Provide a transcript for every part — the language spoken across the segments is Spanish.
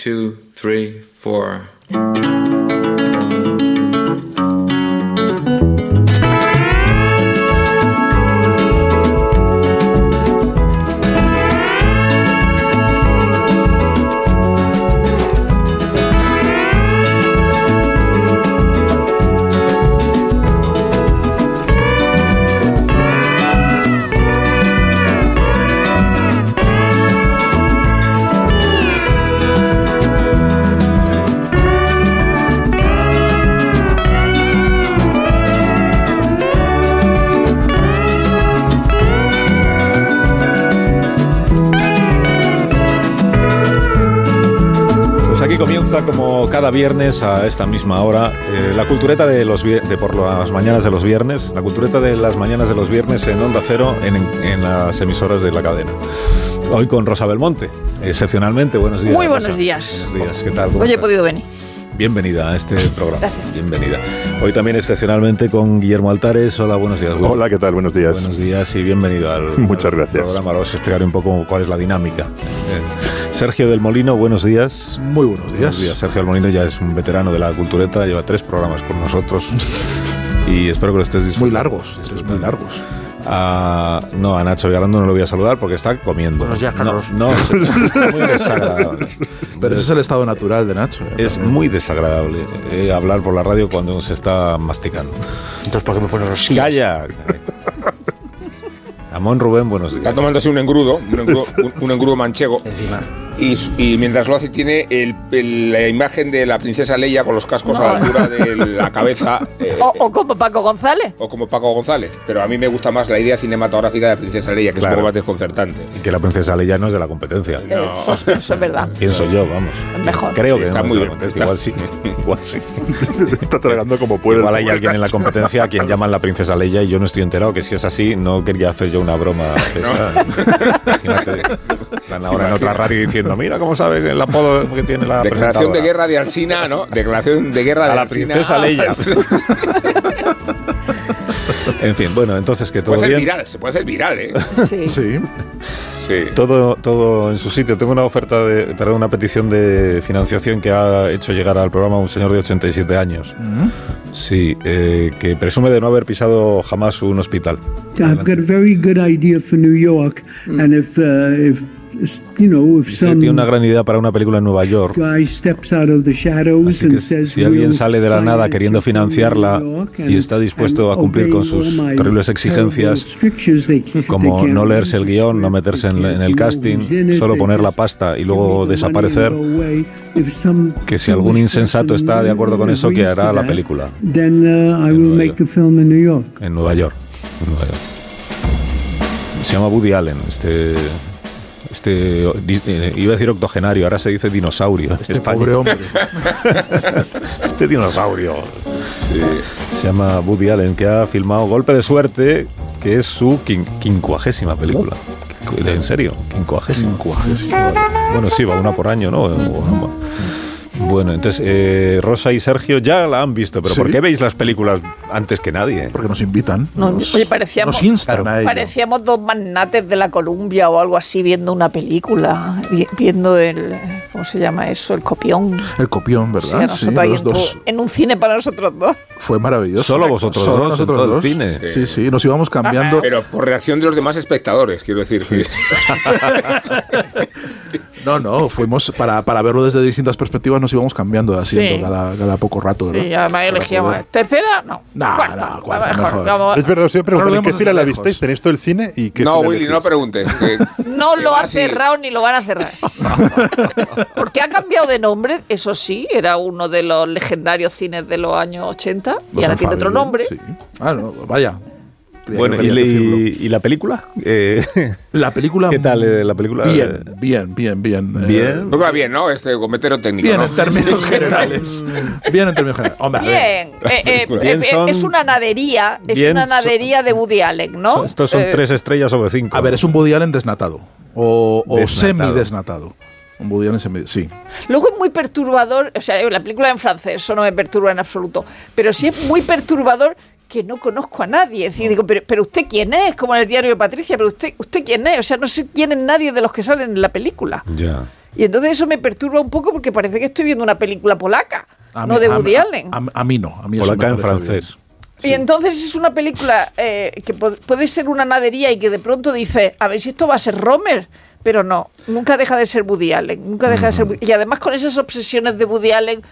two, three, four. Comienza como cada viernes a esta misma hora eh, la cultureta de los de por las mañanas de los viernes, la cultureta de las mañanas de los viernes en Onda Cero en, en las emisoras de la cadena. Hoy con Rosa Belmonte, excepcionalmente. Buenos días. Muy buenos Rosa. días. Buenos días. ¿Qué tal? ¿Cómo Hoy he estás? podido venir. Bienvenida a este programa. Gracias. Bienvenida. Hoy también excepcionalmente con Guillermo Altares. Hola, buenos días. Hola, ¿qué tal? Buenos días. Buenos días y bienvenido al, Muchas al gracias. programa. Ahora os explicaré un poco cuál es la dinámica. Eh, Sergio del Molino, buenos días. Muy buenos días. Buenos días. Sergio del Molino ya es un veterano de la cultureta, lleva tres programas con nosotros y espero que lo estés disfrutando. Muy largos, muy largos. A- no, a Nacho Vigalondo no lo voy a saludar porque está comiendo. Buenos días, Carlos. No, no, es muy desagradable. Pero ese es el estado natural de Nacho. ¿eh? Es muy desagradable eh, hablar por la radio cuando se está masticando. Entonces, ¿por qué me pones los sillas? ¡Calla! Amón Rubén, buenos Está días. tomándose un engrudo, un engrudo, un- un engrudo manchego. Encima. Y, mientras lo hace, tiene el- el- la imagen de la princesa Leia con los cascos a la altura de la cabeza. eh, O, o como Paco González. o como Paco González. Pero a mí me gusta más la idea cinematográfica de la princesa Leia, que Claro. es un poco más desconcertante. Y que la princesa Leia no es de la competencia. No. Eso, eso es verdad. Pienso yo, vamos. Mejor. Creo que Está no muy bien, competencia. Igual sí. Igual sí. Está tragando como puede. Igual hay alguien en la competencia a quien llaman la princesa Leia y yo no estoy enterado que si es así no quería hacer yo una broma. están ahora en otra radio diciendo, mira cómo sabe el apodo que tiene la Declaración de presentadora". guerra de Alsina, ¿no? Declaración de guerra A de la Alsina. princesa Leia. En fin, bueno, entonces que Se puede todo hacer bien. viral, se puede hacer viral, ¿eh? Sí. Sí. Sí. Todo, todo en su sitio. Tengo una oferta de, perdón, una petición de financiación que ha hecho llegar al programa un señor de 87 años. Sí, eh, que presume de no haber pisado jamás un hospital. I've got a very good idea for New York, and if uh, if you know if some tiene una gran idea para una película en Nueva York. Así que si alguien "We'll sale de la nada queriendo financiarla y está dispuesto a cumplir con sus terribles terrible exigencias, como no leerse el guion, no meterse en, el casting, solo poner la pasta y luego desaparecer. que si algún insensato está de acuerdo con eso, que hará la película. Uh. En Nueva York. En Nueva York. Se llama Woody Allen, este. Este. eh, iba a decir octogenario, ahora se dice dinosaurio. Este pobre hombre. Este dinosaurio. Se llama Woody Allen, que ha filmado Golpe de Suerte, que es su quin- quincuagésima película. En serio, quincuagésima. Bueno, sí, va una por año, ¿no? Bueno, entonces, eh, Rosa y Sergio ya la han visto, pero Sí. ¿por qué veis las películas antes que nadie? Porque nos invitan. No, nos, oye, parecíamos- nos instan a. Parecíamos dos magnates de la Columbia o algo así viendo una película, vi- viendo el. ¿Cómo se llama eso? El copión. El copión, ¿verdad? los en, dos. tu- en un cine para nosotros dos. Fue maravilloso. Solo vosotros Solo dos, en nosotros el dos. cine. Sí, sí, nos íbamos cambiando. Pero por reacción de los demás espectadores, quiero decir. No, no, fuimos para, para verlo desde distintas perspectivas, nos íbamos cambiando de asiento Sí. cada, cada poco rato, ¿verdad? Sí, además elegíamos. poder- ¿Tercera? No. No, cuarta. no, cuarta, mejor, mejor. vamos- Es verdad, os iba a preguntar, ¿en qué fila la visteis? ¿Tenéis todo el cine? ¿Y qué No, Willy, no preguntes. que- No que lo han cerrado ni lo van a cerrar. Porque ha cambiado de nombre, eso sí, era uno de los legendarios cines de los años 80 y ahora tiene otro nombre. sí. Ah, no, vaya. Bueno, ¿y, le- y la película? Eh, La película. ¿Qué tal eh, la película? Bien, bien, bien, bien. Eh, Bien. Va bien, ¿no? Este cometero técnico. Bien ¿no? en términos generales. Bien en términos generales. Hombre, Bien, eh, eh, Bien eh, son- es una nadería, es bien una son- nadería de Woody Allen, ¿no? Son- Estos son Eh, tres estrellas sobre cinco. A ver, es un Woody Allen desnatado. O, o Desnatado. semi-desnatado. Un Woody Allen semi Sí. Luego es muy perturbador, o sea, la película en francés, eso no me perturba en absoluto, pero sí es muy perturbador que no conozco a nadie. Es decir, digo, pero, pero usted quién es, como en el diario de Patricia, pero usted, usted quién es, o sea, no sé quién es nadie de los que salen en la película. Ya. Y entonces eso me perturba un poco porque parece que estoy viendo una película polaca, A no mí- de Woody a- Allen. A, a mí no. A mí eso Polaca me en francés. Y entonces es una película eh, que puede ser una nadería y que de pronto dice, a ver si esto va a ser Romer. Pero no, nunca deja de ser Woody Allen. Nunca deja de ser Woody- Y además con esas obsesiones de Woody Allen,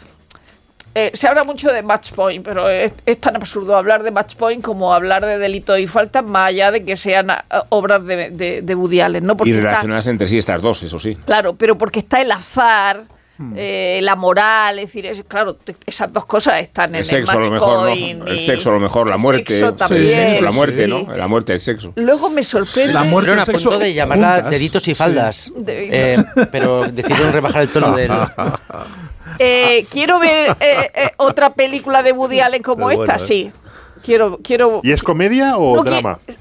eh, se habla mucho de Match Point, pero es, es tan absurdo hablar de Match Point como hablar de delitos y faltas, más allá de que sean ah, obras de, de- Allen. ¿no? Porque Y está- relacionadas entre sí estas dos, eso sí. Claro, pero porque está el azar, Hmm. eh, la moral, es decir, es- claro, te- esas dos cosas están en El el, sexo a lo match mejor. El sexo a lo mejor, la el muerte. sexo Sí, también, la muerte, sí. ¿no? La muerte, el sexo. Luego me sorprende. La muerte a el sexo punto de llamarla juntas. deditos y faldas, eh, pero decidieron rebajar el tono del... Eh, quiero ver eh, eh, otra película de Woody Allen como esta, ¿eh? sí. Quiero, quiero. ¿Y es comedia o No, drama? es-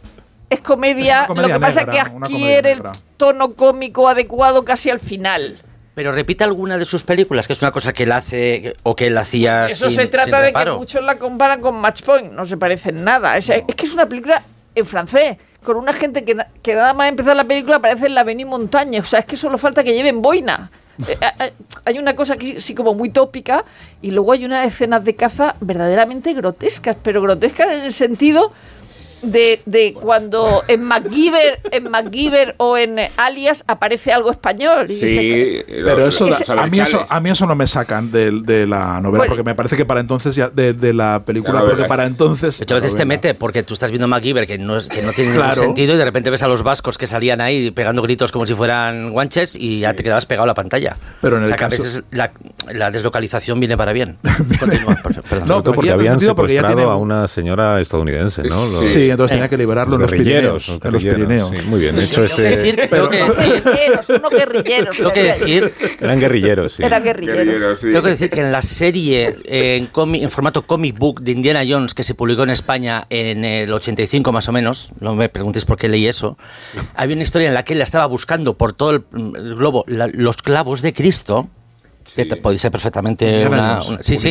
Es comedia, Es una comedia lo que pasa es que adquiere el tono cómico adecuado casi al final. Pero repite alguna de sus películas, que es una cosa que él hace o que él hacía Eso sin, se trata sin de que muchos la comparan con Match Point, no se parece en nada. Es, es que es una película en francés, con una gente que, na- que nada más empezar la película parece en la Avenue Montaña. O sea, es que solo falta que lleven boina. Eh, hay una cosa aquí sí como muy tópica y luego hay unas escenas de caza verdaderamente grotescas, pero grotescas en el sentido de, de cuando en MacGyver, en MacGyver o en Alias aparece algo español. Sí, Pero eso, a, mí eso, a mí eso no me sacan de, de la novela, Bueno. porque me parece que para entonces ya, de, de la película, La porque para entonces... A veces te mete porque tú estás viendo MacGyver que no, es, que no tiene ningún sentido y de repente ves a los vascos que salían ahí pegando gritos como si fueran guanches y ya te quedabas pegado a la pantalla. Pero en o sea el que a veces la, la deslocalización viene para bien. Continúa, por- perdón. No, porque habían sentido porque ya secuestrado tiene- a una señora estadounidense, ¿no? Sí. Los- Sí, entonces tenía que liberarlo en los Pirineos. guerrilleros, En los Pirineos. sí, muy bien, hecho Tengo que este... decir, que decir, guerrilleros, unos guerrilleros. tengo que decir Eran guerrilleros, sí. Era guerrilleros. Sí. Tengo que decir que en la serie eh, en, comi- en formato comic book de Indiana Jones que se publicó en España en el 85 más o menos, no me preguntéis por qué leí eso, había una historia en la que él estaba buscando por todo el, el globo la- los clavos de Cristo, que podéis ser perfectamente una, sí, Un sí.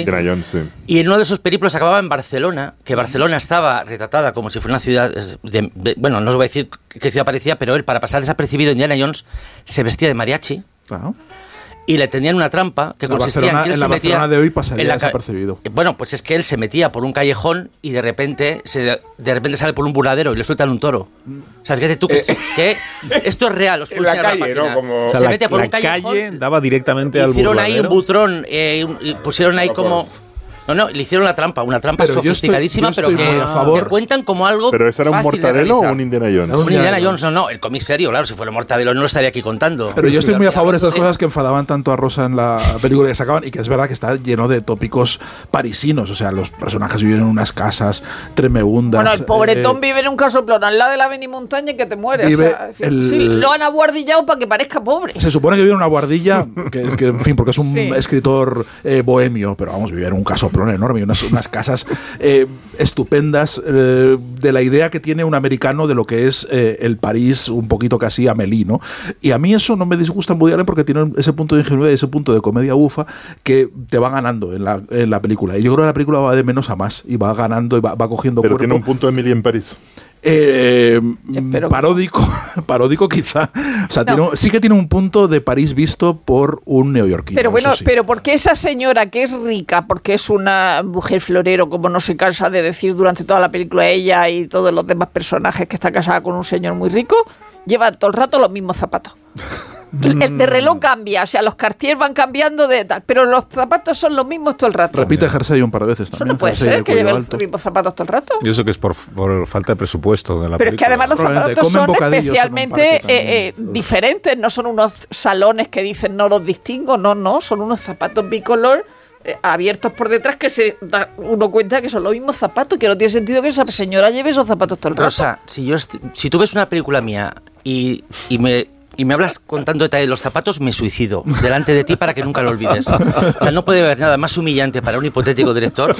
Y en uno de esos periplos acababa en Barcelona, que Barcelona estaba retratada como si fuera una ciudad, de- de- bueno, no os voy a decir qué ciudad parecía, pero él para pasar desapercibido Indiana Jones se vestía de mariachi Claro. Y le tenían una trampa que La consistía Barcelona- en que él en se la metía Barcelona de hoy pasaría en la desapercibido. Eh, Bueno, pues es que él se metía por un callejón y de repente se, de repente sale por un burladero y le sueltan un toro. O sea, fíjate tú que, que esto es real. Os En la calle, página. ¿no? Como- O sea, se la, mete por la un callejón. calle daba directamente al hicieron ahí un burladero. butrón eh, y pusieron ahí como no no le hicieron la trampa una trampa Pero yo estoy- sofisticadísima yo estoy pero que, muy a favor. que cuentan como algo ¿Pero eso era un mortadelo o un Indiana Jones? Un Indiana Indiana Jones no no el cómic serio claro si fuera mortadelo no lo estaría aquí contando Pero yo estoy muy a favor de estas cosas que enfadaban tanto a Rosa en la película que sacaban y que es verdad que está lleno de tópicos parisinos. O sea, los personajes viven en unas casas tremeundas. Bueno, el pobretón eh, vive en un casoplón al lado de la Avenida Montaña y que te mueres. Vive o sea, es decir, el- sí, lo han aguardillado para que parezca pobre. Se supone que vive en una guardilla, que, que, en fin, porque es un Sí. escritor eh, bohemio, pero vamos, vive en un casoplón enorme, y unas, unas casas eh, estupendas eh, de la idea que tiene un americano de lo que es eh, el París, un poquito casi Amélie, ¿no? Y a mí eso no me disgusta en Woody Allen porque tiene ese punto de ingenuidad y ese punto de comedia bufa que te va ganando en la, en la película. Y yo creo que la película va de menos a más y va ganando y va, va cogiendo Pero cuerpo. tiene un punto Emily en París. Eh, que- paródico, paródico quizá. O sea, No. tiene sí que tiene un punto de París visto por un neoyorquino. Pero bueno, sí. pero porque esa señora que es rica, porque es una mujer florero, como no se cansa de decir durante toda la película ella y todos los demás personajes que está casada con un señor muy rico, lleva todo el rato los mismos zapatos. El de reloj cambia, o sea, los Cartier van cambiando de tal, pero los zapatos son los mismos todo el rato. Repite jersey un par de veces Eso también. no puede ser que lleve los mismos zapatos todo el rato. Y eso que es por, por falta de presupuesto de la Pero es que además los zapatos son especialmente eh, eh, diferentes, no son unos salones que dicen no los distingo, no, no, son unos zapatos bicolor eh, abiertos por detrás que se da uno cuenta que son los mismos zapatos, que no tiene sentido que esa señora lleve esos zapatos todo el rato. Rosa, si, yo si tú ves una película mía y, y me, y me hablas contando detalles de los zapatos, me suicido delante de ti para que nunca lo olvides. O sea, no puede haber nada más humillante para un hipotético director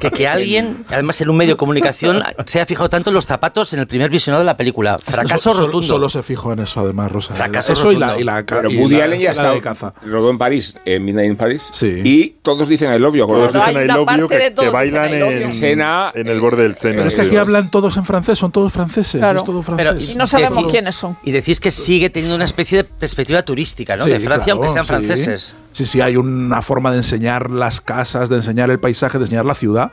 que que alguien, además en un medio de comunicación, se haya fijado tanto en los zapatos en el primer visionado de la película. Fracaso Solo- rotundo. Solo se fijó en eso, además, Rosa. Fracaso eso y la, rotundo. y la, Pero y Woody la- Allen ya la está de caza. rodó en París, en Midnight in Paris. Sí. Y todos dicen el obvio. Todos Claro, hay dicen I love you que, que bailan I love you. en, Sena, en el borde del Sena. Pero es que aquí es. hablan todos en francés, son todos franceses. Claro. Es todo Pero- francés. y no sabemos quiénes son. Y decís que sigue teniendo una especie de perspectiva turística, ¿no? Sí, de Francia, claro, aunque sean sí. franceses. Sí, sí, hay una forma de enseñar las casas, de enseñar el paisaje, de enseñar la ciudad.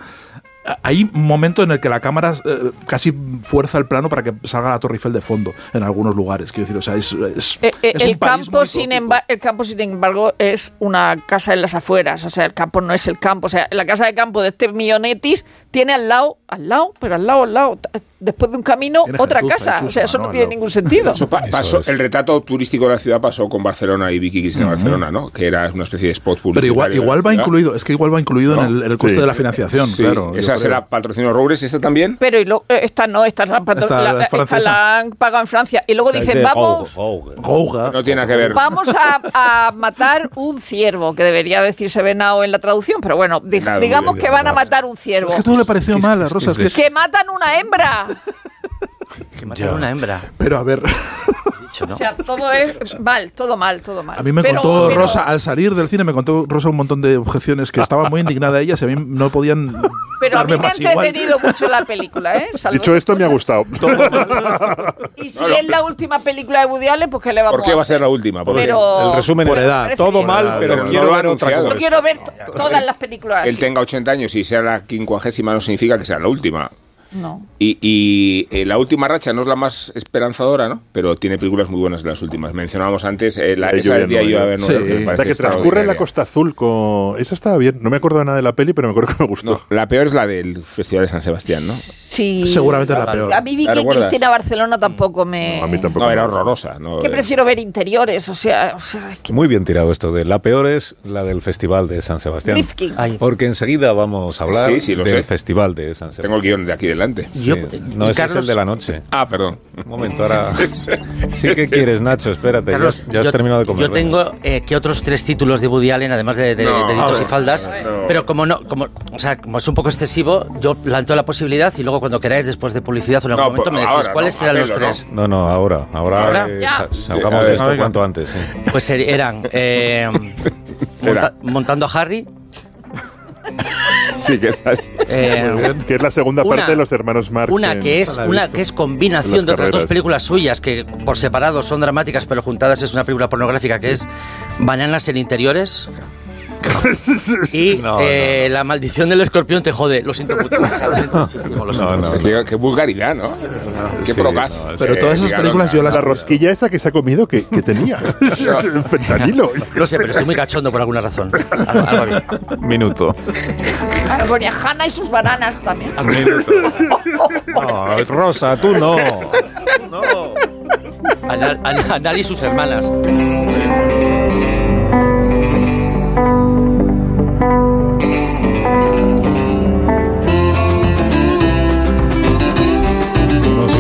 Hay un momento en el que la cámara eh, casi fuerza el plano para que salga la Torre Eiffel de fondo en algunos lugares. Quiero decir, o sea, es, es- Eh, eh, es un el, París campo, muy sin el campo, sin embargo, es una casa en las afueras. O sea, el campo no es el campo. O sea, la casa de campo de este Millonetis tiene al lado, al lado, pero al lado, al lado, después de un camino, otra gentuza casa. O sea, eso no, ¿no? tiene ningún sentido. Eso pa- Eso pasó- es. El retrato turístico de la ciudad pasó con Barcelona y Vicky Cristina Barcelona, ¿no? Que era una especie de spot Pero publicitario. igual, igual va incluido, es que igual va incluido No. en el, en el coste Sí. de la financiación, Sí, claro. esa creo. será patrocinio Roures, ¿esta también? Pero y lo- eh, esta no, esta, es la, Esta la- es esta la han pagado en Francia. Y luego dicen, vamos, Gouga. No tiene nada que ver. vamos a, a matar un ciervo, que debería decirse venado en la traducción, pero bueno, Claro, digamos que van a matar un ciervo. Es que todo le pareció mal, que Rosa. ¡Que matan una hembra! Que mataron Ya. una hembra, pero a ver, dicho, ¿no? O sea, todo es mal, todo mal, todo mal. a mí me Pero- contó pero- Rosa, al salir del cine, me contó Rosa un montón de objeciones que estaba muy indignada ella, y a mí no podían Pero a mí me ha igual. entretenido mucho la película, ¿eh? Salvo Dicho esto, me ha gustado. Y si es la última película de Woody Allen, pues que le vamos ¿Por qué va a ser la última? Porque Pero... El resumen Por es edad. Todo mal, Pero pero no quiero ver otra. Yo quiero ver to- todas las películas él así. tenga 80 años y sea la quincuagésima no significa que sea la última. No. Y, y, eh, la última racha no es la más esperanzadora, ¿no? Pero tiene películas muy buenas de las últimas. Mencionábamos antes eh, la, esa Lluvia del día a ver Sí. me La que transcurre en la. Costa Azul con... Esa estaba bien. No me acuerdo nada de la peli, pero me acuerdo que me gustó. No, la peor es la del Festival de San Sebastián, ¿no? Sí. Seguramente es la peor. A mí ¿La recuerdas? Cristina Barcelona tampoco me... No, a mí tampoco. No, era horrorosa. ¿no? Que Eh, prefiero ver interiores, o sea... O sea es que... Muy bien tirado esto de la peor es la del Festival de San Sebastián. Rifkin. Porque enseguida vamos a hablar Sí, sí, lo del sé. Festival de San Tengo el Sebastián. guion de aquí delante. Sí. Yo- no, y ese es Carlos- el de la noche. Ah, perdón. Un momento, ahora. Sí que quieres, Nacho, espérate. Carlos, ya, ya has yo, terminado de comer. yo tengo eh, que otros tres títulos de Woody Allen, además de, de, Deditos y Faldas, no. pero como no, como, o sea, como es un poco excesivo, yo planteo la posibilidad y luego cuando queráis, después de publicidad o en algún No, momento, pues me decís ahora, cuáles no, serán los tres. No, no, ahora. Ahora, ¿Ahora? eh, Ya. sa- salgamos a de ver, esto cuanto antes. sí. Pues ser- eran eh, monta- montando a Harry, Sí, que estás. eh, Que es la segunda Una- parte de los hermanos Marx. Una en- que es una que es combinación las de otras dos películas suyas que por separado son dramáticas pero juntadas es una película pornográfica que es Bananas en interiores y No, eh, La maldición del escorpión te jode. Lo siento mucho. Lo siento muchísimo, lo siento No, qué vulgaridad, ¿no? Qué Sí, procaz. no, Pero todas esas películas yo las La rosquilla esa que se ha comido, que, que tenía? Fentanilo. No sé, pero estoy muy cachondo por alguna razón. Algo, algo bien. Minuto. Ponía Hanna y sus bananas también. Minuto. Rosa, tú no. No. Anal, Anal- Anal y sus hermanas.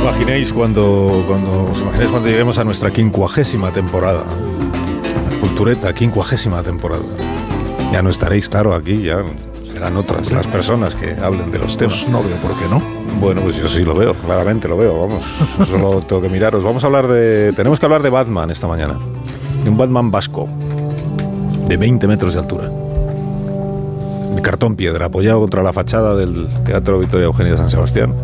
Imaginéis cuando, cuando os imaginéis cuando lleguemos a nuestra quincuagésima temporada. La cultureta, quincuagésima temporada. Ya no estaréis, claro, aquí, ya serán otras las personas que hablen de los temas. Pues no veo por qué no. Bueno, pues yo sí lo veo, claramente lo veo, vamos. Solo tengo que miraros. Vamos a hablar de. Tenemos que hablar de Batman esta mañana. De un Batman vasco. De 20 metros de altura. De cartón piedra, apoyado contra la fachada del Teatro Victoria Eugenia de San Sebastián.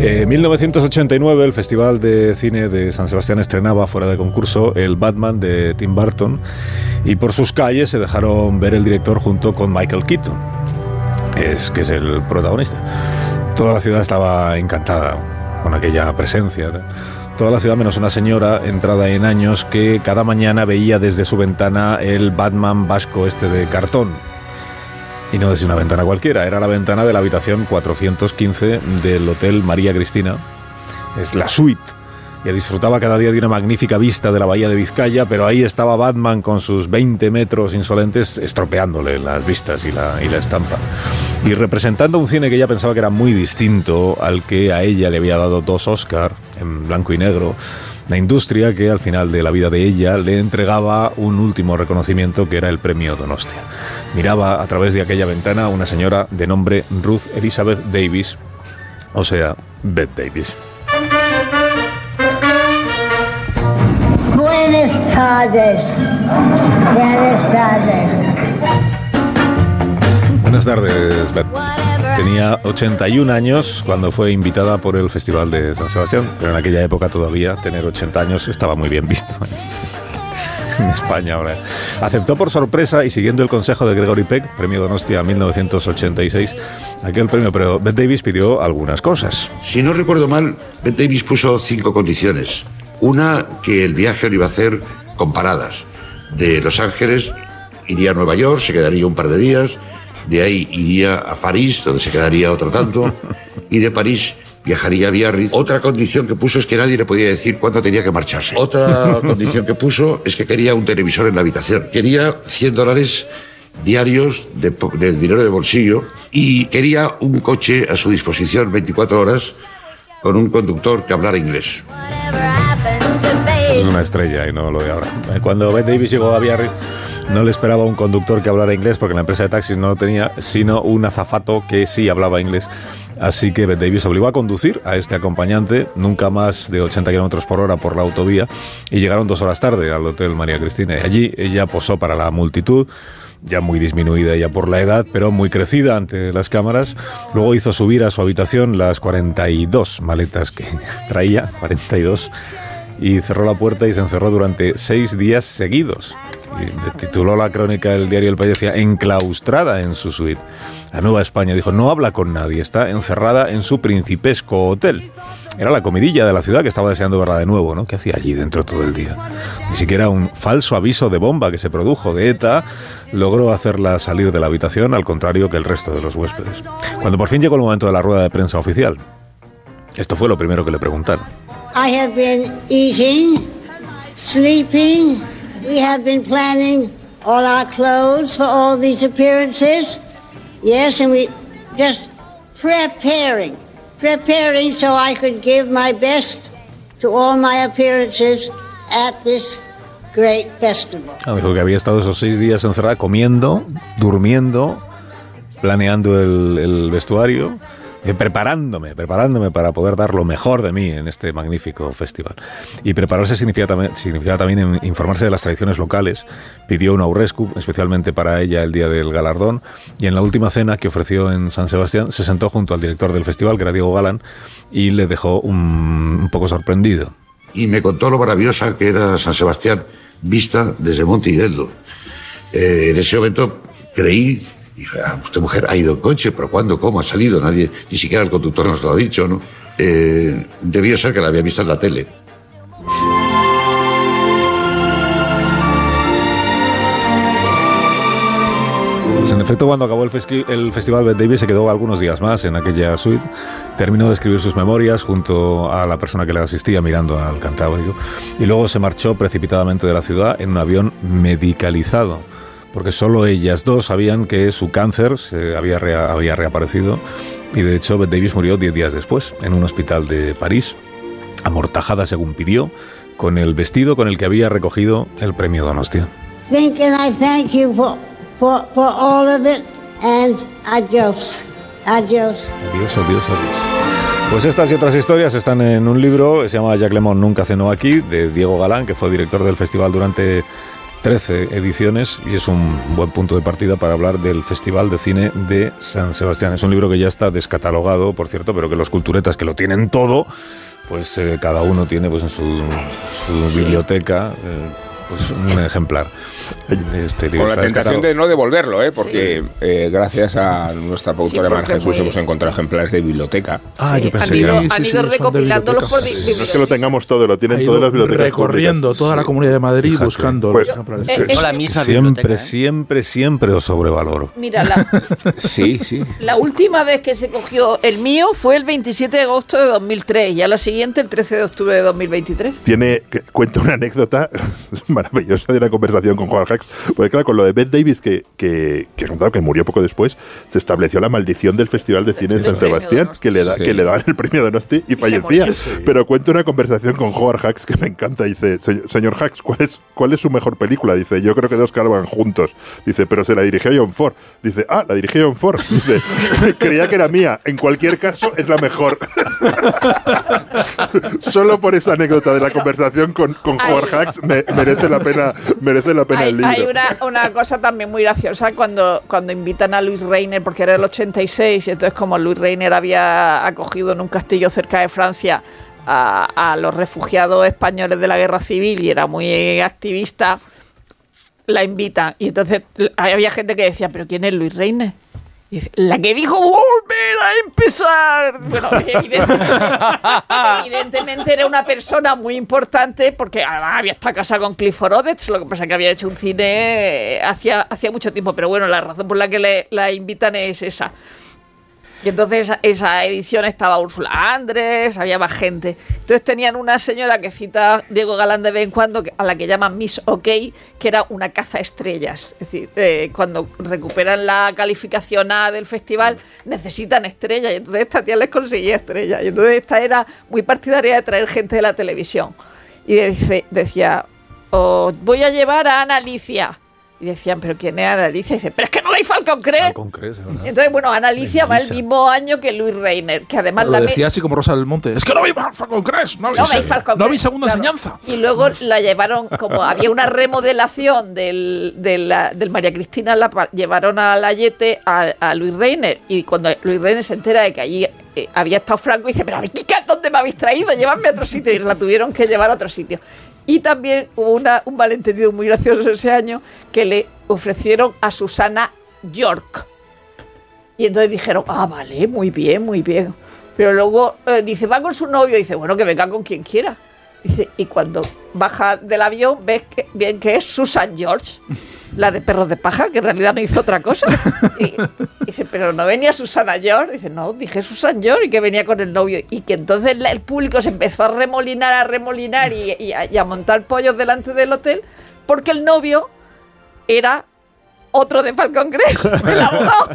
En 1989 el Festival de Cine de San Sebastián estrenaba fuera de concurso el Batman de Tim Burton y por sus calles se dejaron ver el director junto con Michael Keaton, es, que es el protagonista. Toda la ciudad estaba encantada con aquella presencia. Toda la ciudad menos una señora entrada en años que cada mañana veía desde su ventana el Batman vasco este de cartón. Y no desde una ventana cualquiera, era la ventana de la habitación 415 del Hotel María Cristina. Es la suite. Y disfrutaba cada día de una magnífica vista de la bahía de Vizcaya, pero ahí estaba Batman con sus 20 metros insolentes estropeándole las vistas y la, y la estampa. Y representando un cine que ella pensaba que era muy distinto al que a ella le había dado dos Oscar en blanco y negro, la industria que al final de la vida de ella le entregaba un último reconocimiento que era el premio Donostia. Miraba a través de aquella ventana a una señora de nombre Ruth Elizabeth Davis, o sea, Bette Davis. Buenas tardes. Buenas tardes. Buenas tardes, Bette. Tenía 81 años cuando fue invitada por el Festival de San Sebastián, pero en aquella época todavía tener 80 años estaba muy bien visto. En España ahora. Aceptó por sorpresa y siguiendo el consejo de Gregory Peck, premio Donostia 1986, aquel premio, pero Bette Davis pidió algunas cosas. Si no recuerdo mal, Bette Davis puso cinco condiciones. Una, que el viaje lo iba a hacer con paradas. De Los Ángeles iría a Nueva York, se quedaría un par de días. De ahí iría a París, donde se quedaría otro tanto. Y de París viajaría a Biarritz. Otra condición que puso es que nadie le podía decir cuándo tenía que marcharse. Otra condición que puso es que quería un televisor en la habitación. Quería 100 dólares diarios de, de dinero de bolsillo y quería un coche a su disposición 24 horas con un conductor que hablara inglés. Es una estrella y no lo de ahora. Eh, Cuando Bette Davis llegó a Biarritz, no le esperaba un conductor que hablara inglés porque la empresa de taxis no lo tenía, sino un azafato que sí hablaba inglés. Así que Bette Davis obligó a conducir a este acompañante, nunca más de 80 kilómetros por hora por la autovía, y llegaron dos horas tarde al Hotel María Cristina. Y allí ella posó para la multitud, ya muy disminuida ya por la edad, pero muy crecida ante las cámaras. Luego hizo subir a su habitación las 42 maletas que traía, 42 y cerró la puerta y se encerró durante seis días seguidos. Y tituló la crónica del diario El País, decía, enclaustrada en su suite. La Nueva España dijo, no habla con nadie, está encerrada en su principesco hotel. Era la comidilla de la ciudad que estaba deseando verla de nuevo, ¿no? ¿Qué hacía allí dentro todo el día? Ni siquiera un falso aviso de bomba que se produjo de ETA logró hacerla salir de la habitación, al contrario que el resto de los huéspedes. Cuando por fin llegó el momento de la rueda de prensa oficial, esto fue lo primero que le preguntaron. I have been eating, sleeping. We have been planning all our clothes for all these appearances. Yes, and we just preparing, preparing so I could give my best to all my appearances at this great festival. Ah, dijo que había estado esos seis días encerrada comiendo, durmiendo, planeando el, el vestuario, eh, preparándome, preparándome para poder dar lo mejor de mí en este magnífico festival. Y prepararse significa también, informarse de las tradiciones locales. Pidió un aurescu, especialmente para ella el día del galardón, y en la última cena que ofreció en San Sebastián se sentó junto al director del festival, que era Diego Galán, y le dejó un, poco sorprendido. Y me contó lo maravillosa que era San Sebastián vista desde Monte. Eh, en ese momento creí, dije, ah, esta mujer ha ido en coche, pero ¿cuándo? ¿Cómo ha salido? Nadie, ni siquiera el conductor nos lo ha dicho, ¿no? Eh, debió ser que la había visto en la tele. Pues en efecto, cuando acabó el, el festival, Bette Davis se quedó algunos días más en aquella suite. Terminó de escribir sus memorias junto a la persona que le asistía mirando al Cantábrico. Y luego se marchó precipitadamente de la ciudad en un avión medicalizado. Porque solo ellas dos sabían que su cáncer se había, rea- había reaparecido. Y de hecho, Bette Davis murió 10 días después en un hospital de París, amortajada según pidió, con el vestido con el que había recogido el premio Donostia. Think and I thank you for, for, for all of it. And adios. Adios. Adiós, adiós, adiós. Pues estas y otras historias están en un libro, se llama Jacques Lemon Nunca cenó aquí, de Diego Galán, que fue director del festival durante 13 ediciones y es un buen punto de partida para hablar del Festival de Cine de San Sebastián. Es un libro que ya está descatalogado, por cierto, pero que los culturetas que lo tienen todo, pues eh, cada uno tiene pues en su, su biblioteca eh, pues un ejemplar. este libro. Con la tentación de no devolverlo, ¿eh? porque eh, gracias a nuestra productora Sí, Mar Jesús muy- hemos encontrado ejemplares de biblioteca. Ah, yo pensé han ido, que han sí, ido sí, recopilándolos por No es que lo tengamos todo, lo tienen todas las bibliotecas recorriendo públicas. toda la comunidad de Madrid Fíjate. buscando Pues- los ejemplares. Eh, No la misma Siempre, biblioteca, ¿eh? siempre, siempre os sobrevaloro. Mira, la, Sí, sí. la última vez que se cogió el mío fue el 27 de agosto de 2003 y a la siguiente el 13 de octubre de 2023. Tiene, cuenta una anécdota maravillosa de una conversación con Juan Hacks, porque claro, con lo de Bette Davis, que, que, que que murió poco después, se estableció la maldición del Festival de Cine de San Sebastián, que le, da, Sí. que le daban el premio Donosti y fallecía. Pero cuenta una conversación con Howard Hacks que me encanta. Dice, "Se- señor Hacks, ¿cuál es, ¿cuál es su mejor película? Dice, yo creo que dos van juntos. Dice, pero se la dirigió John Ford. Dice, ah, la dirigió John Ford. Dice, creía que era mía. En cualquier caso, es la mejor. Solo por esa anécdota de la conversación con, con Howard. Hacks me- merece merece la pena, merece la pena Hay, el libro. hay una, una cosa también muy graciosa cuando, cuando invitan a Luis Reiner, porque era el 86, y entonces como Luis Reiner había acogido en un castillo cerca de Francia a, a los refugiados españoles de la guerra civil y era muy activista, la invitan. Y entonces había gente que decía, ¿pero quién es Luis Reiner? La que dijo volver a empezar. Bueno, evidentemente, evidentemente era una persona muy importante porque además había estado casada con Clifford Odets, lo que pasa que había hecho un cine eh, hacía, hacía mucho tiempo, pero bueno, la razón por la que le, la invitan es esa. Y entonces esa, edición estaba Úrsula Andrés, había más gente. Entonces tenían una señora que cita Diego Galán de vez en cuando, a la que llaman Miss OK, que era una caza estrellas. Es decir, eh, cuando recuperan la calificación A del festival, necesitan estrellas. Y entonces esta tía les conseguía estrellas. Y entonces esta era muy partidaria de traer gente de la televisión. Y decía, voy a llevar a Ana Alicia. Y decían, ¿pero quién es Ana Alicia? Y dice, pero es que no veis Falcon Crest. Con crees, ¿verdad? Entonces, bueno, Ana Alicia va el mismo año que Luis Reiner, que además Lo la me- decía así como Rosa del Monte. Es que no veis Falcon Crest. No no veis, Falcon no Crest, veis segunda claro. enseñanza. Y luego la llevaron, como había una remodelación del, de la- del María Cristina, la llevaron a la Yete a, a Luis Reiner. Y cuando Luis Reiner se entera de que allí eh, había estado Franco, dice, pero Kika, ¿dónde me habéis traído? Llevadme a otro sitio. Y la tuvieron que llevar a otro sitio. Y también hubo una- un malentendido muy gracioso ese año que le ofrecieron a Susana York. Y entonces dijeron, ah, vale, muy bien, muy bien. Pero luego eh, dice, va con su novio. dice, bueno, que venga con quien quiera. Y cuando baja del avión, ves que, bien que es Susan George, la de Perros de Paja, que en realidad no hizo otra cosa. Y dice, pero no venía Susana George. Dice, no, dije Susan George y que venía con el novio. Y que entonces el público se empezó a remolinar, a remolinar y a, y a montar pollos delante del hotel, porque el novio era otro de Falcon Crest, el abogado.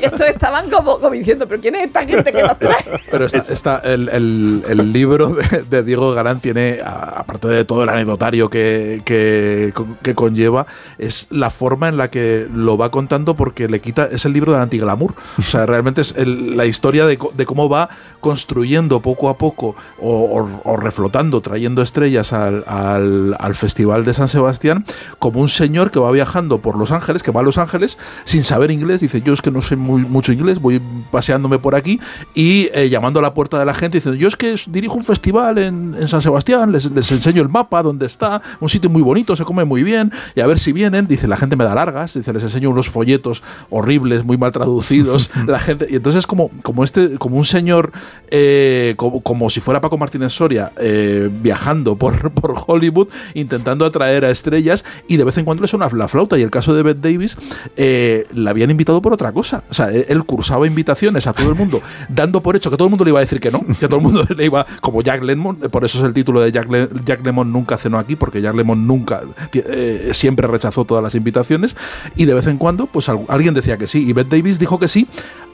y estos estaban como, como diciendo, pero ¿quién es esta gente que nos trae? Pero está, está- el, el- el libro de, de Diego Galán tiene, aparte de todo el anecdotario que, que, que conlleva, es la forma en la que lo va contando porque le quita, es el libro del antiglamour. O sea, realmente es el- la historia de, co- de cómo va construyendo poco a poco o, o- o reflotando, trayendo estrellas al, al- al Festival de San Sebastián, como un señor que va viajando por Los Ángeles, que va a Los Ángeles sin saber inglés, dice, yo es que no sé muy, mucho inglés, voy paseándome por aquí y eh, llamando a la puerta de la gente, diciendo, yo es que dirijo un festival en, en San Sebastián, les, les enseño el mapa, dónde está, un sitio muy bonito, se come muy bien, y a ver si vienen, dice, la gente me da largas, dice, les enseño unos folletos horribles, muy mal traducidos, la gente, y entonces como, como este, como un señor, eh, como, como si fuera Paco Martínez Soria, eh, viajando por, por Hollywood, intentando atraer a estrellas, y de vez en cuando le suena la flauta, y el caso de Bette Davis, eh, la habían invitado por otra cosa, o sea, él cursaba invitaciones a todo el mundo, dando por hecho que todo el mundo le iba a decir que no, que todo el mundo le iba, como Jack Lemmon, eh, por eso es el título de Jack, Le- Jack Lemmon nunca cenó aquí, porque Jack Lemmon nunca, eh, siempre rechazó todas las invitaciones, y de vez en cuando, pues al- alguien decía que sí, y Bette Davis dijo que sí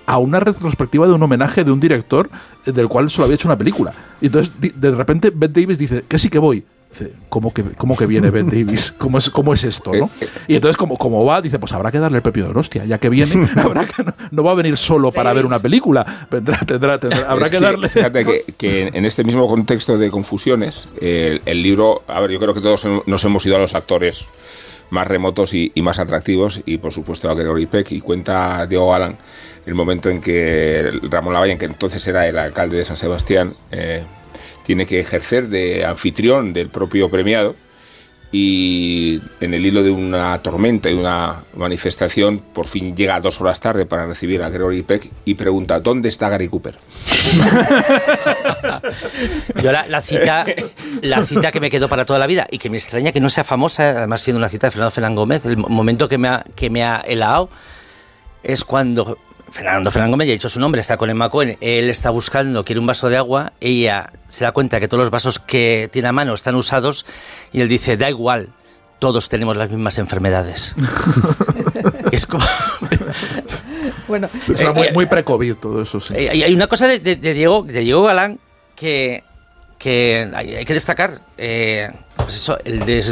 a una retrospectiva de un homenaje de un director del cual solo había hecho una película. Y entonces, de repente, Bette Davis dice que sí que voy. ¿Cómo que, cómo que viene Bette Davis? ¿Cómo es, cómo es esto? ¿no? Y entonces, como, como va, dice, pues habrá que darle el premio de hostia, ya que viene, habrá que, no, no va a venir solo para ver una película, vendrá, tendrá, tendrá- habrá Es que, darle... Fíjate que, que en este mismo contexto de confusiones, el, el libro, a ver, yo creo que todos nos hemos ido a los actores más remotos y, y más atractivos, y por supuesto a Gregory Peck, y cuenta Diego Galán el momento en que Ramón Lavallén, que entonces era el alcalde de San Sebastián, eh, tiene que ejercer de anfitrión del propio premiado y en el hilo de una tormenta y una manifestación por fin llega dos horas tarde para recibir a Gregory Peck y pregunta ¿dónde está Gary Cooper? Yo la, cita, la cita que me quedó para toda la vida y que me extraña que no sea famosa, además siendo una cita de Fernando Fernández Gómez, el mo- momento que me ha, que me ha helado es cuando Fernando Fernández Gómez, ya he dicho su nombre, está con Emma Cohen, él está buscando, quiere un vaso de agua, ella se da cuenta que todos los vasos que tiene a mano están usados y él dice, da igual, todos tenemos las mismas enfermedades. es como... Bueno, Será Eh, muy, eh, muy pre-COVID todo eso, sí. Eh, Hay hay una cosa de, de- de Diego, de Diego Galán que, que hay, hay que destacar. eh, pues eso,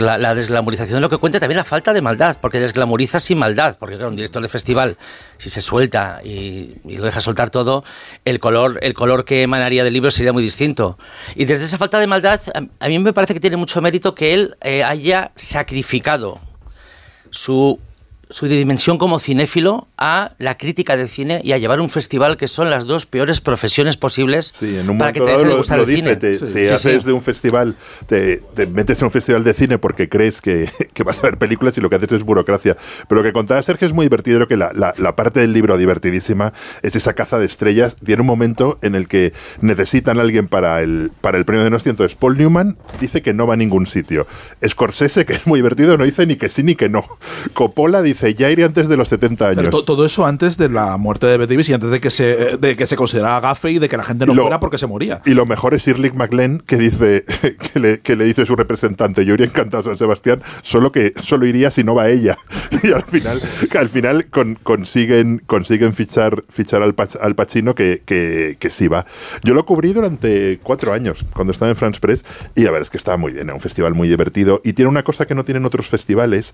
la desglamorización de lo que cuenta, también la falta de maldad, porque desglamoriza sin maldad, porque claro, un director de festival, si se suelta y, lo deja soltar todo, el color, el color que emanaría del libro sería muy distinto. Y desde esa falta de maldad, a, a mí me parece que tiene mucho mérito que él eh, haya sacrificado su, su dimensión como cinéfilo a la crítica del cine y a llevar un festival que son las dos peores profesiones posibles Sí, en un para que momento te deje de gustar lo el dice, cine. te, Sí. te Sí, haces sí. de un festival, te, te metes en un festival de cine porque crees que, que vas a ver películas y lo que haces es burocracia. Pero lo que contaba Sergio es muy divertido, creo que la, la- la parte del libro divertidísima es esa caza de estrellas. Tiene un momento en el que necesitan a alguien para el, para el premio de Nostia, entonces Paul Newman dice que no va a ningún sitio. Scorsese, que es muy divertido, no dice ni que sí ni que no. Coppola dice, ya iré antes de los 70 años. Pero todo eso antes de la muerte de Davis y antes de que se, de que se considerara gafe y de que la gente no Lo- fuera porque se moría. Y lo mejor es Shirley MacLaine que dice que le, que le dice su representante, yo iría encantado a San Sebastián, solo que solo iría si no va ella. Y al final, al final con- consiguen, consiguen fichar, fichar al, al Pacino que, que, que sí va. Yo lo cubrí durante cuatro años, cuando estaba en France Press, y a ver, es que estaba muy bien, era un festival muy divertido. Y tiene una cosa que no tienen otros festivales,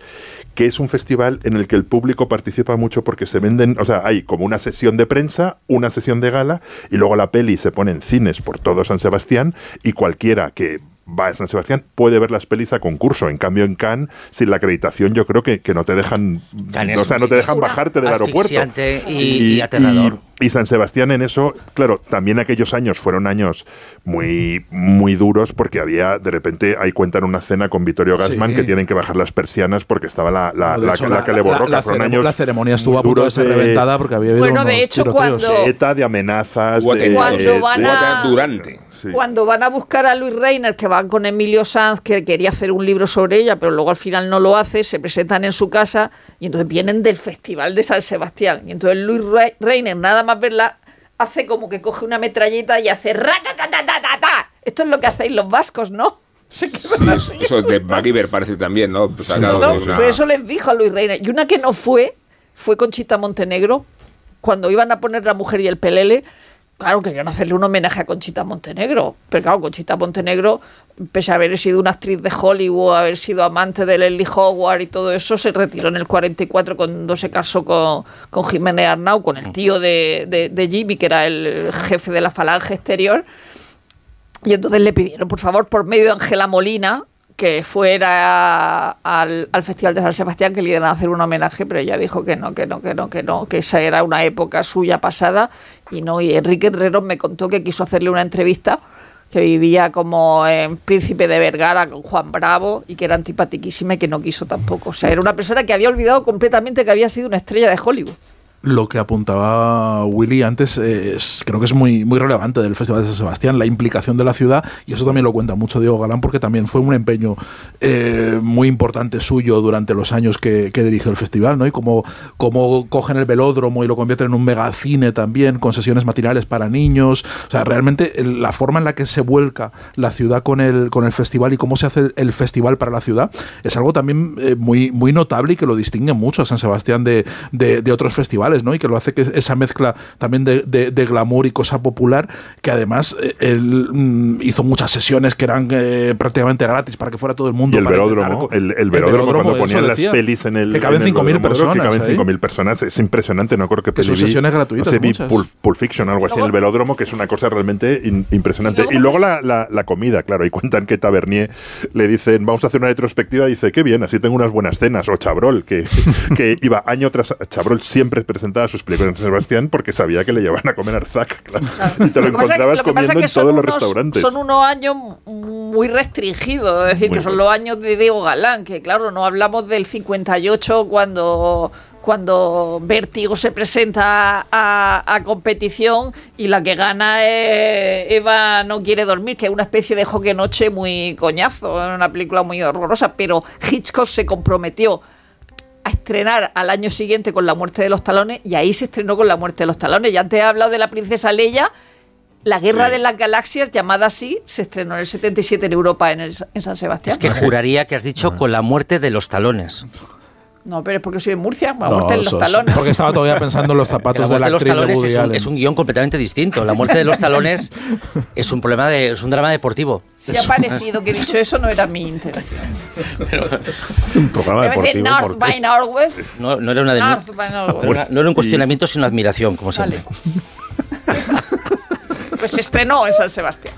que es un festival en el que el público participa mucho porque se venden, o sea, hay como una sesión de prensa, una sesión de gala, y luego la peli se pone en cines por todo San Sebastián, y cualquiera que va a San Sebastián puede ver las pelis a concurso. En cambio, en Cannes, sin la acreditación, yo creo que, que no te dejan, Cannes o sea, no te dejan bajarte del aeropuerto. y- y aterrador. y San Sebastián en eso, claro, también aquellos años fueron años muy, muy duros porque había, de repente, ahí cuentan una cena con Vittorio Gassman Sí. que tienen que bajar las persianas porque estaba la, la, De la, hecho, la que le borró. la que fueron años la ceremonia estuvo a punto de ser reventada porque había habido Bueno, de unos hecho, tiroteos. cuando- de ETA, de amenazas, Hubo de, van de- a- Durante. Sí. Cuando van a buscar a Luis Reiner, que van con Emilio Sanz, que quería hacer un libro sobre ella, pero luego al final no lo hace, se presentan en su casa y entonces vienen del Festival de San Sebastián. Y entonces Luis Re- Reiner, nada más verla, hace como que coge una metralleta y hace ratatatatata. Esto es lo que hacéis los vascos, ¿no? Sí, eso de MacGyver parece también, ¿no? Una- pues eso les dijo a Luis Reiner. Y una que no fue, fue Conchita Montenegro, cuando iban a poner La Mujer y el Pelele. Claro, querían hacerle un homenaje a Conchita Montenegro. Pero claro, Conchita Montenegro, pese a haber sido una actriz de Hollywood, haber sido amante de Leslie Howard y todo eso, se retiró en el 44 cuando se casó con, con Jiménez Arnau, con el tío de, de- de Jimmy, que era el jefe de la falange exterior. Y entonces le pidieron, por favor, por medio de Ángela Molina, que fuera al, al Festival de San Sebastián, que le iban a hacer un homenaje, pero ella dijo que no, que no, que no, que no, que esa era una época suya pasada. Y no, y Enrique Herrero me contó que quiso hacerle una entrevista, que vivía como en Príncipe de Vergara con Juan Bravo y que era antipatiquísima y que no quiso tampoco. O sea, era una persona que había olvidado completamente que había sido una estrella de Hollywood. Lo que apuntaba Willy antes es, creo que es muy, muy relevante del Festival de San Sebastián, la implicación de la ciudad, y eso también lo cuenta mucho Diego Galán, porque también fue un empeño eh, muy importante suyo durante los años que, que dirigió el festival, ¿no? Y cómo, cómo cogen el velódromo y lo convierten en un megacine también, con sesiones matinales para niños. O sea, realmente la forma en la que se vuelca la ciudad con el, con el festival y cómo se hace el festival para la ciudad es algo también eh, muy, muy notable y que lo distingue mucho a San Sebastián de- de otros festivales, ¿no? Y que lo hace que esa mezcla también de, de- de glamour y cosa popular, que además eh, él mm, hizo muchas sesiones que eran eh, prácticamente gratis para que fuera todo el mundo. Y el velódromo, el, el velódromo, cuando ponían las decía, pelis en el. Que caben en el 5.000 velódromo, personas. Que caben ahí. 5.000 personas. Es impresionante, no creo que Que peli son vi- sesiones gratuitas, No sé, vi muchas. Pulp, Pulp Fiction o algo así en el velódromo, que es una cosa realmente in- impresionante. Y luego, la, la- la comida, claro. Y cuentan que Tavernier le dicen, vamos a hacer una retrospectiva. Y dice, qué bien, así tengo unas buenas cenas. O Chabrol, que, que iba año tras. Chabrol siempre presentaba sus películas en San Sebastián porque sabía que le llevaban a comer Arzac. claro. Y te lo, Lo encontrabas lo que pasa comiendo que en todos los restaurantes. Son unos años muy restringidos, es decir, Muy que son los años de Diego Galán, que claro, no hablamos del 58 cuando cuando Vértigo se presenta a, a competición y la que gana es Eva no quiere dormir, que es una especie de hockey noche muy coñazo, una película muy horrorosa, pero Hitchcock se comprometió a estrenar al año siguiente con La muerte de los talones y ahí se estrenó con La muerte de los talones. Y antes he hablado de la princesa Leia. La guerra Sí. de las galaxias, llamada así, se estrenó en el 77 en Europa, en, el- en San Sebastián. Es que juraría que has dicho con la muerte de los talones. No, pero es porque soy de Murcia, la No, muerte en los sos- talones. Porque estaba todavía pensando en los la zapatos de muerte la de los actriz de talones Woody es un, es un guion completamente distinto. La muerte de los talones es un problema de, es un drama deportivo. Si ha parecido que he dicho eso, no era mi intención. Un programa deportivo. North by Northwest. No, no era una denuncia. North by No Northwest. era, no era un cuestionamiento, sino admiración, como siempre. Pues se estrenó en San Sebastián.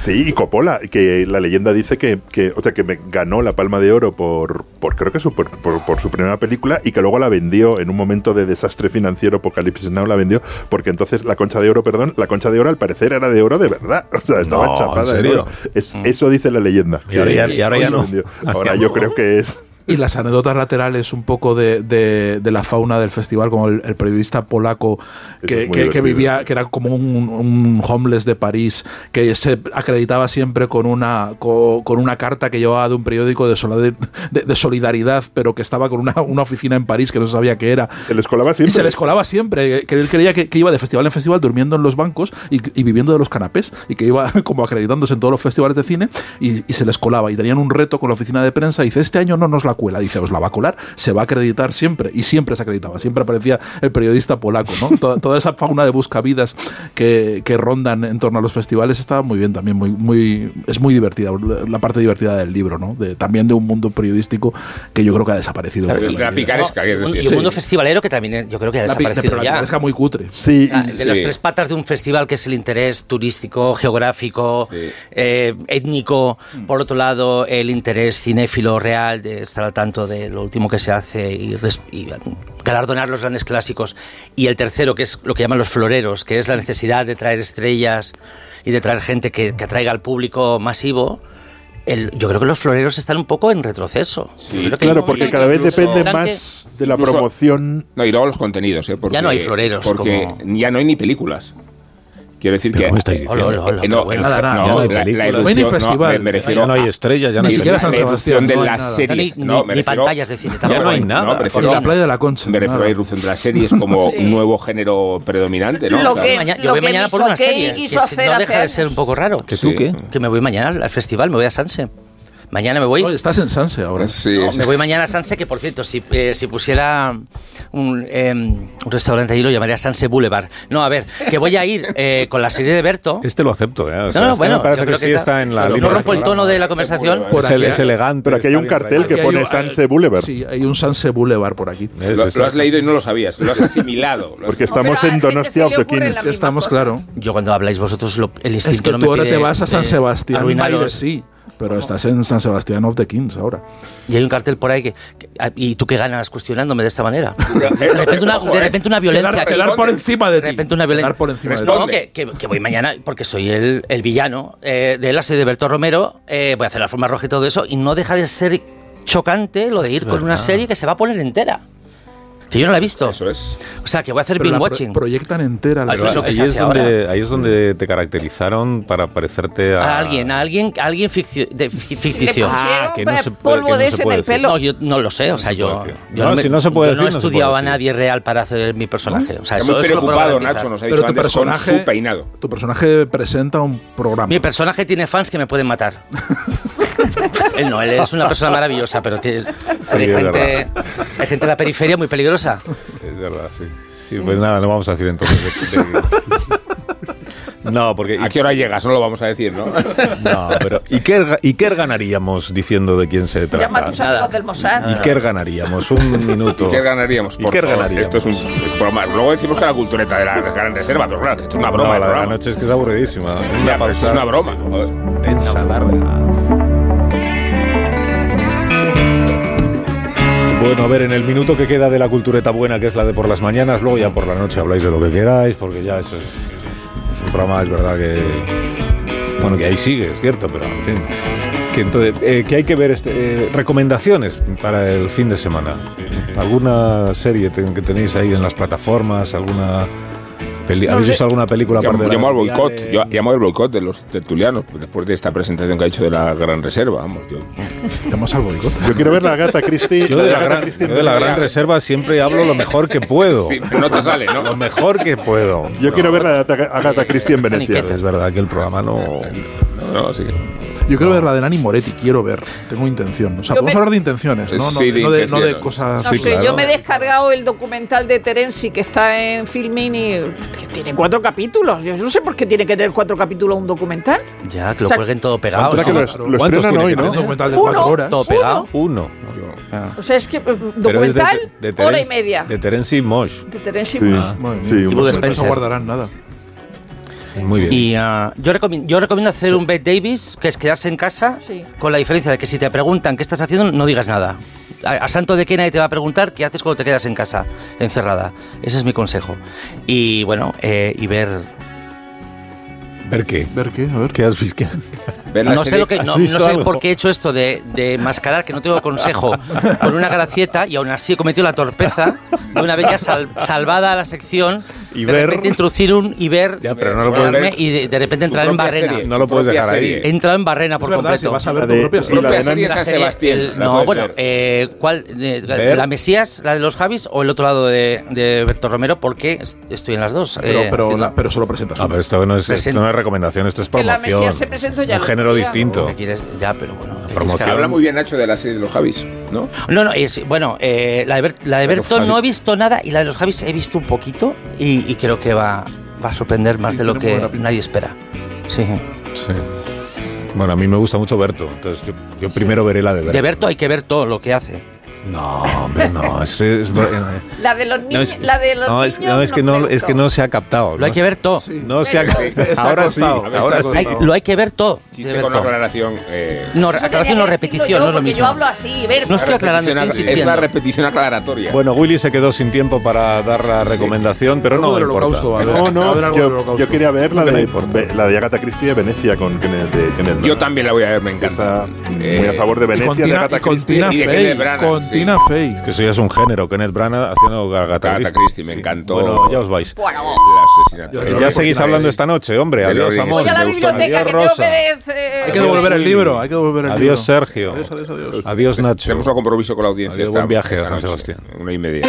Sí, y Coppola, que la leyenda dice que, que, o sea, que me ganó la Palma de Oro por, por creo que su, por, por- por su primera película y que luego la vendió en un momento de desastre financiero, Apocalipsis Now la vendió, porque entonces la concha de oro, perdón, la concha de oro al parecer era de oro de verdad. O sea, estaba No, chapada. ¿en de serio? oro. Es- Eso dice la leyenda. Y ahora ya- y ahora ya no. Ahora yo creo que es... Y las anécdotas laterales un poco de, de- de la fauna del festival, como el, el periodista polaco que, que- vivía, que era como un, un homeless de París, que se acreditaba siempre con una, co- con, una carta que llevaba de un periódico de, de- de solidaridad, pero que estaba con una, una oficina en París que no sabía qué era. Se les colaba Y siempre. se les colaba siempre, que él creía que, que iba de festival en festival durmiendo en los bancos y, y viviendo de los canapés y que iba como acreditándose en todos los festivales de cine y, y se les colaba y tenían un reto con la oficina de prensa y dice, este año no nos la cuela, dice, os la va a colar, se va a acreditar siempre y siempre se acreditaba, siempre aparecía el periodista polaco, ¿no? Toda, toda esa fauna de buscavidas que, que rondan en torno a los festivales estaba muy bien también, muy, muy, es muy divertida, la parte divertida del libro, ¿no? De, también de un mundo periodístico que yo creo que ha desaparecido. Claro, de la picaresca, que es Un- y un mundo festivalero que también yo creo que ha La desaparecido pero la ya. picaresca muy cutre. Sí, Ah, de las tres patas de un festival que es el interés turístico, geográfico, Sí. eh, étnico, por otro lado el interés cinéfilo real de estar al tanto de lo último que se hace y, y, galardonar los grandes clásicos y el tercero que es lo que llaman los floreros, que es la necesidad de traer estrellas y de traer gente que, que atraiga al público masivo. El- yo creo que los floreros están un poco en retroceso. Un claro, porque cada vez depende más de la incluso- promoción. No, y luego los contenidos, ¿eh? Porque, Ya no hay floreros Porque como- ya no hay ni películas. Quiero decir ¿Pero que. cómo estáis diciendo? Hola, hola, hola, no, pero bueno. el- Nada, nada, no, ya no hay la- la películas. irrupción- No hay ni no, festival. me- me refiero Ya no hay estrellas, ya no Ni siquiera. San Sebastián, de las nada. series. Ni- no, ni- me ni refiero- pantallas de cine, Ya no hay nada. No, me refiero, Ni la playa de la Concha. me refiero a la irrupción de las series como un nuevo género predominante, ¿no? Lo O sea, que- Maña- lo yo voy que mañana por una serie. Que no deja de ser un poco raro. ¿Que tú qué? Que me voy mañana al al festival, me voy a Sanse. Mañana me voy. Oye, estás en Sanse ahora. Sí, No, sí. me voy mañana a Sanse, que por cierto, si, eh, si pusiera un, eh, un restaurante allí lo llamaría Sanse Boulevard. No, a ver, que voy a ir eh, con la serie de Berto. Este lo acepto, ¿eh? O sea, No, no, es que bueno, me parece que sí está en la no rompo el tono de la conversación. Por Es, el- aquí- es elegante. Pero aquí hay un cartel que pone Sanse Boulevard. Sí, hay un Sanse Boulevard por aquí. Es- Lo, es- lo has leído y no lo sabías, lo has asimilado. Lo has- Porque estamos en Donostia misma Estamos cosa. claro. Yo cuando habláis vosotros, lo- el instinto Es que no tú me ahora pide, te vas a San eh, Sebastián. arruinaros. Maires, sí, pero estás en San Sebastián of the Kings ahora. Y hay un cartel por ahí que, que- ah, ¿Y tú qué ganas cuestionándome de esta manera? De repente una, de repente una violencia. Quedar, que- quedar por encima de de ti. repente una violencia. Por encima de ti. No, que, que- que voy mañana porque soy el, el villano eh, de la serie de Berto Romero. eh, voy a hacer la forma roja y todo eso. Y no deja de ser chocante lo de ir con una serie que se va a poner entera. Que yo no la he visto. Eso es. O sea, que voy a hacer Pero binge la pro- watching. proyectan entera la que ahí, es donde, ahí es donde te caracterizaron para parecerte a... A alguien, a alguien, a alguien ficcio- de- fi- ficticio. Le pusieron Ah, que no se puede- polvo que no de se ese en puede el decir. pelo. No, yo no lo sé, o sea, se yo, puede yo No, me- si no se puede yo no he decir, no se estudiado puede a nadie real para hacer mi personaje. O sea, eso muy preocupado. Nacho, nos ha Pero dicho tu antes con personaje, su peinado. tu personaje presenta un programa. Mi personaje tiene fans que me pueden matar. él no, él es una persona maravillosa, pero, tiene- pero hay, gente, hay gente en la periferia muy peligrosa. Es verdad, sí. Sí, pues nada, no vamos a decir entonces. de- de- No, porque... ¿A qué hora llegas? No lo vamos a decir, ¿no? No, pero Iker, Iker ganaríamos diciendo de quién se trata. Llama a tus Nada. amigos del Mossad. Iker ganaríamos, un minuto. ¿Y qué ganaríamos? Por ¿Y qué ganaríamos? Esto es un es broma. Luego decimos que la cultureta de la gran reserva, pero claro, que esto es una broma No, la de la noche es que es aburridísima. Ya, pero esto es una broma. joder. Bueno, a ver, en el minuto que queda de la cultureta buena, que es la de por las mañanas, luego ya por la noche habláis de lo que queráis, porque ya eso es, un programa, es verdad que... Bueno, que ahí sigue, es cierto, pero en fin. Que, entonces, eh, que hay que ver este, eh, recomendaciones para el fin de semana. ¿Alguna serie que tenéis ahí en las plataformas? ¿Alguna peli- No ¿Habéis sé. visto alguna película aparte Llamo, de la llamo al boicot, yo llamo al boicot de los tertulianos, después de esta presentación que ha hecho de la Gran Reserva. Vamos, yo, Llamas al boicot. Yo quiero ver la gata Christie. Yo de la, Agatha gran, Christie yo de la gran reserva siempre hablo lo mejor que puedo. sí, pero no te sale, Lo ¿no? mejor que puedo. Yo quiero ver la de Agatha Agatha Christie en Venecia. Es verdad que el programa no... No, sí. Yo quiero ver la de Nani Moretti, quiero ver, tengo intención. O sea, podemos me- hablar de intenciones, ¿no? No, Sí, de no de, no de cosas. No Sí, sé, claro. yo me he descargado el documental de Terenzi que está en Filmin y que tiene cuatro capítulos. Yo no sé por qué tiene que tener cuatro capítulos un documental. Ya, que lo O sea, cuelguen todo pegado. Ahora que ¿no? lo, lo ¿Cuántos estrenan tiene hoy, que ¿no? Un documental de Uno. cuatro horas. Todo pegado. Uno. O sea, es que eh, Pero es de- documental, de hora y media. De Terence Mosh. De Terenzi. Sí, Madre mía. sí, Y No guardarán nada. Muy bien. Y ah, yo, recomiendo, yo recomiendo hacer un Bette Davis, que es quedarse en casa, Sí. con la diferencia de que si te preguntan qué estás haciendo, no digas nada. A, a santo de que nadie te va a preguntar qué haces cuando te quedas en casa, encerrada. Ese es mi consejo. Y bueno, eh, y ver... ¿Ver qué? ¿Ver qué? A ver. ¿Qué has visto? Ver la No sé, lo que, ¿Has no, no sé por qué he hecho esto de, de mascarar, que no tengo consejo, con una gracieta y aún así he cometido la torpeza de una vez ya sal- salvada la sección, Y de ver- repente introducir un y ver, Ya, pero no lo puedes ver y de, de repente entrar en barrena. serie, No lo puedes dejar ahí. He entrado en barrena por verdad, si completo. vas a ver La tu de- propia y serie. la propia de serie Nani- San Sebastián. el- la no, bueno, eh, ¿cuál? eh. ¿La Mesías, la de los Javis o el otro lado de, de Berto Romero? Porque est- estoy en las dos. Pero, eh, pero, la- pero solo presentas Ah, pero esto no es, esto no es recomendación, esto es Que la promoción. Mesías se presentó ya género distinto. ¿Qué quieres? Ya, pero bueno. ¿qué quieres promoción. que? Habla muy bien Nacho de la serie de los Javis, ¿no? No, no, es, bueno, eh, la de, Ber- la de Berto no he visto nada y la de los Javis he visto un poquito y, y creo que va, va a sorprender más Sí, de lo que nadie espera. Sí. Sí. Bueno, a mí me gusta mucho Berto, entonces yo, yo primero veré la de Berto. De Berto hay que ver todo lo que hace. No, hombre, no. Es, es- La de los no, niños. es- la de los no, es, niños no, es que no, es que no se ha captado. Lo hay no que ver todo. No se ha Ahora sí, ahora sí. Hay- lo hay que ver todo. Chiste de con Berto. aclaración. Eh, No, aclaración no repetición, no es lo porque mismo. Yo hablo así, Berto. No estoy aclarando, estoy insistiendo. Es la repetición aclaratoria. Bueno, Willy se quedó sin tiempo para dar la Sí. recomendación, pero Algo no del holocausto, ver. No, ver no, yo, quería ver la No, no de, la de Agatha Christie de Venecia con Kenneth, Yo también la voy a ver, me encanta. muy Eh, a favor de Venecia, de Agatha Christie. Y de. Kenneth Con sí. Tina Fey. Que eso ya es un género, Kenneth Branagh haciendo Agatha Christie, me encantó. Bueno, ya os vais. Bueno, El asesinato. Yo- Que yo ya seguís hablando esta noche, hombre. Adiós, amor. voy a la biblioteca Adiós, que tengo que. Hay que devolver el libro, hay que devolver el libro. Adiós, Sergio. Adiós, adiós, adiós. Adiós, Nacho. Tenemos un compromiso con la audiencia. Adiós, buen viaje, San Sebastián. Una y media.